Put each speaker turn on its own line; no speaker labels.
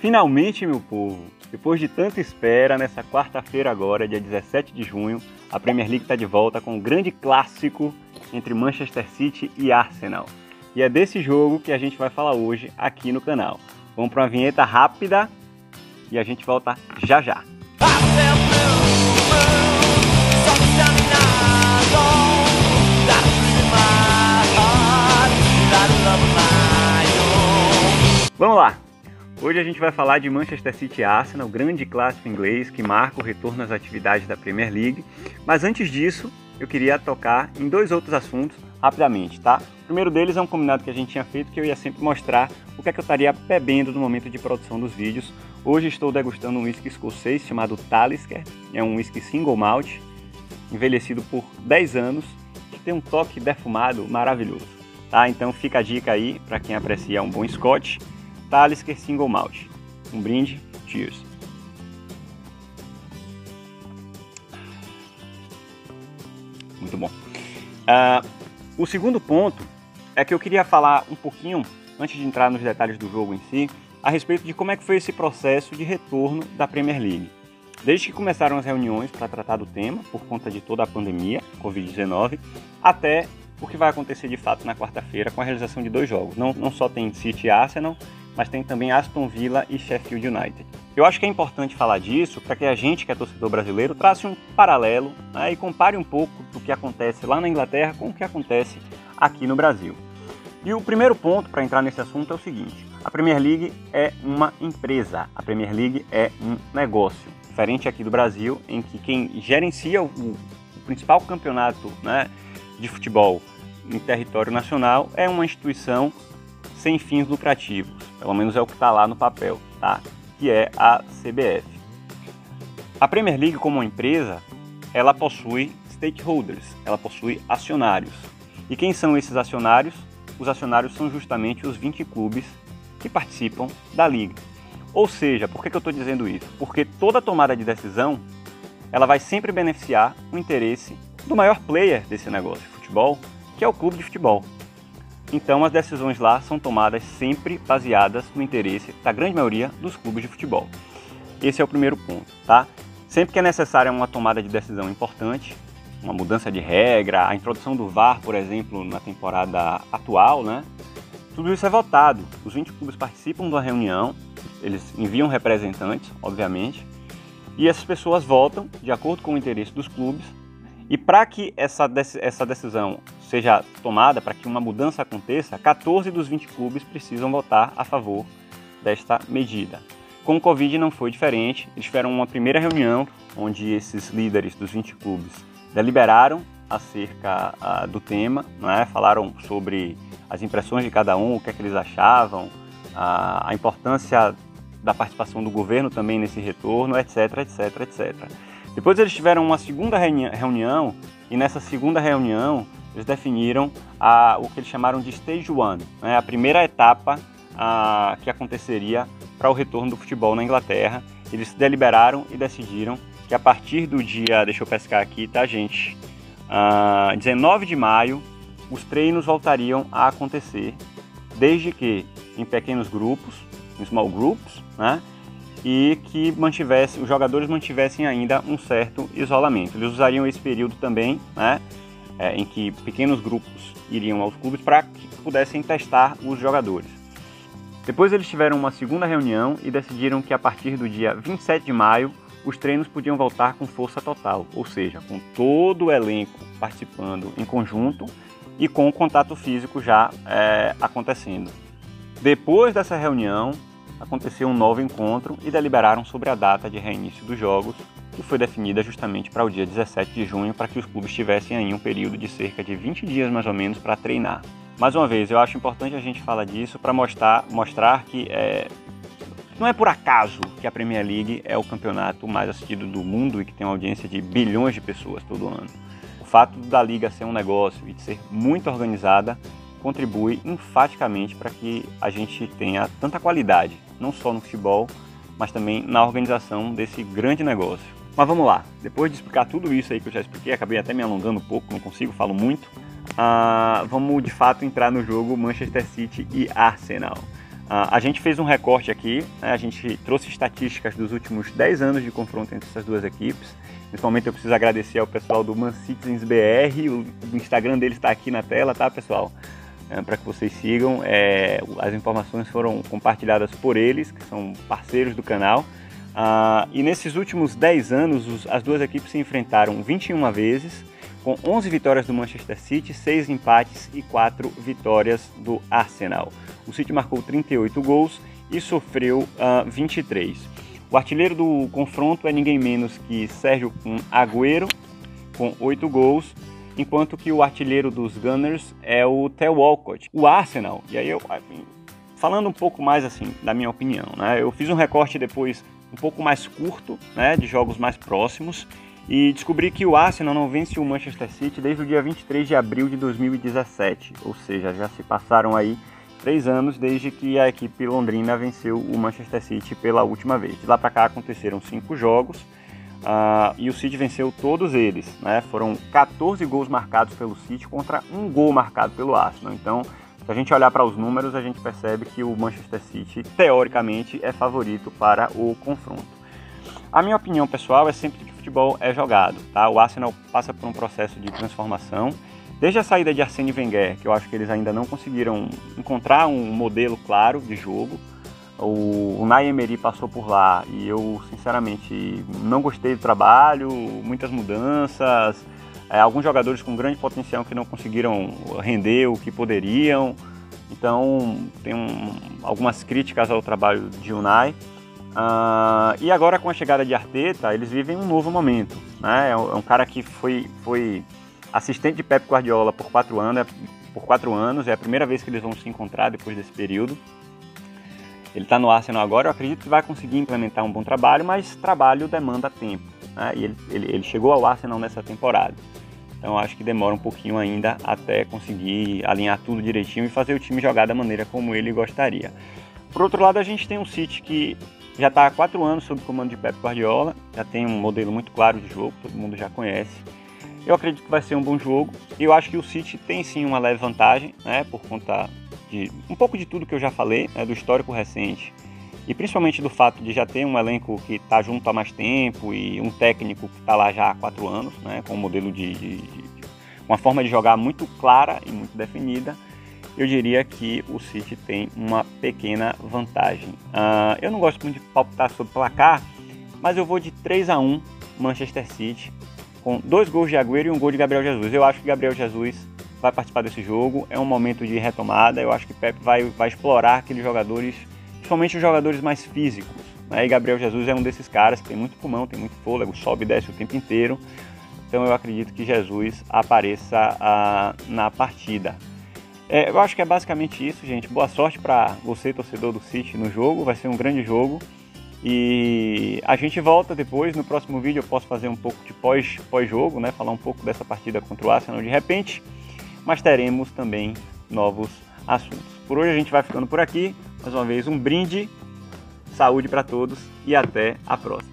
Finalmente, meu povo, depois de tanta espera, nessa quarta-feira agora, dia 17 de junho, a Premier League está de volta com um grande clássico entre Manchester City e Arsenal. E é desse jogo que a gente vai falar hoje aqui no canal. Vamos para uma vinheta rápida e a gente volta já já. Vamos lá! Hoje a gente vai falar de Manchester City Arsenal, grande clássico inglês que marca o retorno às atividades da Premier League. Mas antes disso, eu queria tocar em dois outros assuntos rapidamente, tá? O primeiro deles é um combinado que a gente tinha feito que eu ia sempre mostrar o que é que eu estaria bebendo no momento de produção dos vídeos. Hoje estou degustando um whisky escocês chamado Talisker, é um whisky single malt, envelhecido por 10 anos, que tem um toque defumado maravilhoso. Tá? Então fica a dica aí para quem aprecia um bom scotch Talisker Single Malt. Um brinde, cheers. Muito bom. Uh, o segundo ponto é que eu queria falar um pouquinho, antes de entrar nos detalhes do jogo em si, a respeito de como é que foi esse processo de retorno da Premier League. Desde que começaram as reuniões para tratar do tema, por conta de toda a pandemia, Covid-19, até o que vai acontecer de fato na quarta-feira com a realização de dois jogos. Não, não só tem City e Arsenal, mas tem também Aston Villa e Sheffield United. Eu acho que é importante falar disso para que a gente, que é torcedor brasileiro, trace um paralelo né, e compare um pouco do que acontece lá na Inglaterra com o que acontece aqui no Brasil. E o primeiro ponto para entrar nesse assunto é o seguinte: a Premier League é uma empresa, a Premier League é um negócio. Diferente aqui do Brasil, em que quem gerencia o, principal campeonato né, de futebol em território nacional é uma instituição sem fins lucrativos, pelo menos é o que está lá no papel, tá? que é a CBF. A Premier League, como empresa, ela possui stakeholders, ela possui acionários. E quem são esses acionários? Os acionários são justamente os 20 clubes que participam da liga. Ou seja, por que, que eu estou dizendo isso? Porque toda tomada de decisão ela vai sempre beneficiar o interesse do maior player desse negócio de futebol, que é o clube de futebol. Então as decisões lá são tomadas sempre baseadas no interesse da grande maioria dos clubes de futebol. Esse é o primeiro ponto, tá? Sempre que é necessária uma tomada de decisão importante, uma mudança de regra, a introdução do VAR, por exemplo, na temporada atual, né? Tudo isso é votado. Os 20 clubes participam da reunião, eles enviam representantes, obviamente, e essas pessoas votam de acordo com o interesse dos clubes. E para que essa, essa decisão seja tomada, para que uma mudança aconteça, 14 dos 20 clubes precisam votar a favor desta medida. Com o Covid não foi diferente, eles tiveram uma primeira reunião onde esses líderes dos 20 clubes deliberaram acerca uh, do tema, é? falaram sobre as impressões de cada um, o que, é que eles achavam, uh, a importância da participação do governo também nesse retorno, etc, etc, etc. Depois eles tiveram uma segunda reunião e nessa segunda reunião eles definiram a, o que eles chamaram de Stage One, né, a primeira etapa a, que aconteceria para o retorno do futebol na Inglaterra. Eles deliberaram e decidiram que a partir do dia, deixa eu pescar aqui, tá gente, 19 de maio, os treinos voltariam a acontecer, desde que em pequenos grupos, em small groups, né? E que mantivesse, os jogadores mantivessem ainda um certo isolamento. Eles usariam esse período também, né, é, em que pequenos grupos iriam aos clubes para que pudessem testar os jogadores. Depois eles tiveram uma segunda reunião e decidiram que a partir do dia 27 de maio os treinos podiam voltar com força total, ou seja, com todo o elenco participando em conjunto e com o contato físico já é, acontecendo. Depois dessa reunião, aconteceu um novo encontro e deliberaram sobre a data de reinício dos jogos, que foi definida justamente para o dia 17 de junho, para que os clubes tivessem aí um período de cerca de 20 dias mais ou menos para treinar. Mais uma vez, eu acho importante a gente falar disso para mostrar, mostrar que é, não é por acaso que a Premier League é o campeonato mais assistido do mundo e que tem uma audiência de bilhões de pessoas todo ano. O fato da liga ser um negócio e de ser muito organizada contribui enfaticamente para que a gente tenha tanta qualidade, não só no futebol, mas também na organização desse grande negócio. Mas vamos lá, depois de explicar tudo isso aí que eu já expliquei, acabei até me alongando um pouco, não consigo, falo muito. Uh, vamos de fato entrar no jogo Manchester City e Arsenal. a gente fez um recorte aqui, né? a gente trouxe estatísticas dos últimos 10 anos de confronto entre essas duas equipes. Principalmente eu preciso agradecer ao pessoal do Man Citizens BR, o, o Instagram deles está aqui na tela, tá pessoal? É, Para que vocês sigam, é, as informações foram compartilhadas por eles, que são parceiros do canal. Uh, e nesses últimos 10 anos, os, as duas equipes se enfrentaram 21 vezes, com 11 vitórias do Manchester City, 6 empates e 4 vitórias do Arsenal. O City marcou 38 gols e sofreu uh, ah, 23. O artilheiro do confronto é ninguém menos que Sérgio Agüero, com 8 gols, enquanto que o artilheiro dos Gunners é o Theo Walcott. O Arsenal, e aí eu, falando um pouco mais assim, da minha opinião, né? Eu fiz um recorte depois um pouco mais curto, né, de jogos mais próximos, e descobri que o Arsenal não vence o Manchester City desde o dia 23 de abril de 2017, ou seja, já se passaram aí três anos desde que a equipe londrina venceu o Manchester City pela última vez. De lá para cá aconteceram cinco jogos uh, e o City venceu todos eles. Né? Foram 14 gols marcados pelo City contra um gol marcado pelo Arsenal. Então, se a gente olhar para os números, a gente percebe que o Manchester City, teoricamente, é favorito para o confronto. A minha opinião pessoal é sempre que o futebol é jogado. Tá? O Arsenal passa por um processo de transformação Desde a saída de Arsene Wenger, que eu acho que eles ainda não conseguiram encontrar um modelo claro de jogo, o, o Emery passou por lá e eu, sinceramente, não gostei do trabalho, muitas mudanças, é, alguns jogadores com grande potencial que não conseguiram render o que poderiam. Então, tem um, algumas críticas ao trabalho de Unai. Uh, e agora, com a chegada de Arteta, eles vivem um novo momento. Né? É um, é um cara que foi, foi assistente de Pep Guardiola por quatro anos, é, por quatro anos, é a primeira vez que eles vão se encontrar depois desse período. Ele está no Arsenal agora, eu acredito que vai conseguir implementar um bom trabalho, mas trabalho demanda tempo. Né? E ele, ele, ele, chegou ao Arsenal nessa temporada. Então acho que demora um pouquinho ainda até conseguir alinhar tudo direitinho e fazer o time jogar da maneira como ele gostaria. Por outro lado, a gente tem um City que já está há quatro anos sob o comando de Pep Guardiola, já tem um modelo muito claro de jogo, todo mundo já conhece. Eu acredito que vai ser um bom jogo. Eu acho que o City tem sim uma leve vantagem, né, por conta de um pouco de tudo que eu já falei, né, do histórico recente e principalmente do fato de já ter um elenco que está junto há mais tempo e um técnico que está lá já há quatro anos, né, com um modelo de, de, de, uma forma de jogar muito clara e muito definida. Eu diria que o City tem uma pequena vantagem. Uh, eu não gosto muito de palpitar sobre placar, mas eu vou de 3 a 1 Manchester City com dois gols de Agüero e um gol de Gabriel Jesus. Eu acho que Gabriel Jesus vai participar desse jogo, é um momento de retomada, eu acho que Pep vai, vai explorar aqueles jogadores, principalmente os jogadores mais físicos. Né? E Gabriel Jesus é um desses caras que tem muito pulmão, tem muito fôlego, sobe e desce o tempo inteiro. Então eu acredito que Jesus apareça ah, na partida. É, eu acho que é basicamente isso, gente. Boa sorte para você, torcedor do City, no jogo. Vai ser um grande jogo. E a gente volta depois, no próximo vídeo eu posso fazer um pouco de pós-jogo, pós né? falar um pouco dessa partida contra o Arsenal de repente, mas teremos também novos assuntos. Por hoje a gente vai ficando por aqui, mais uma vez um brinde, saúde para todos e até a próxima.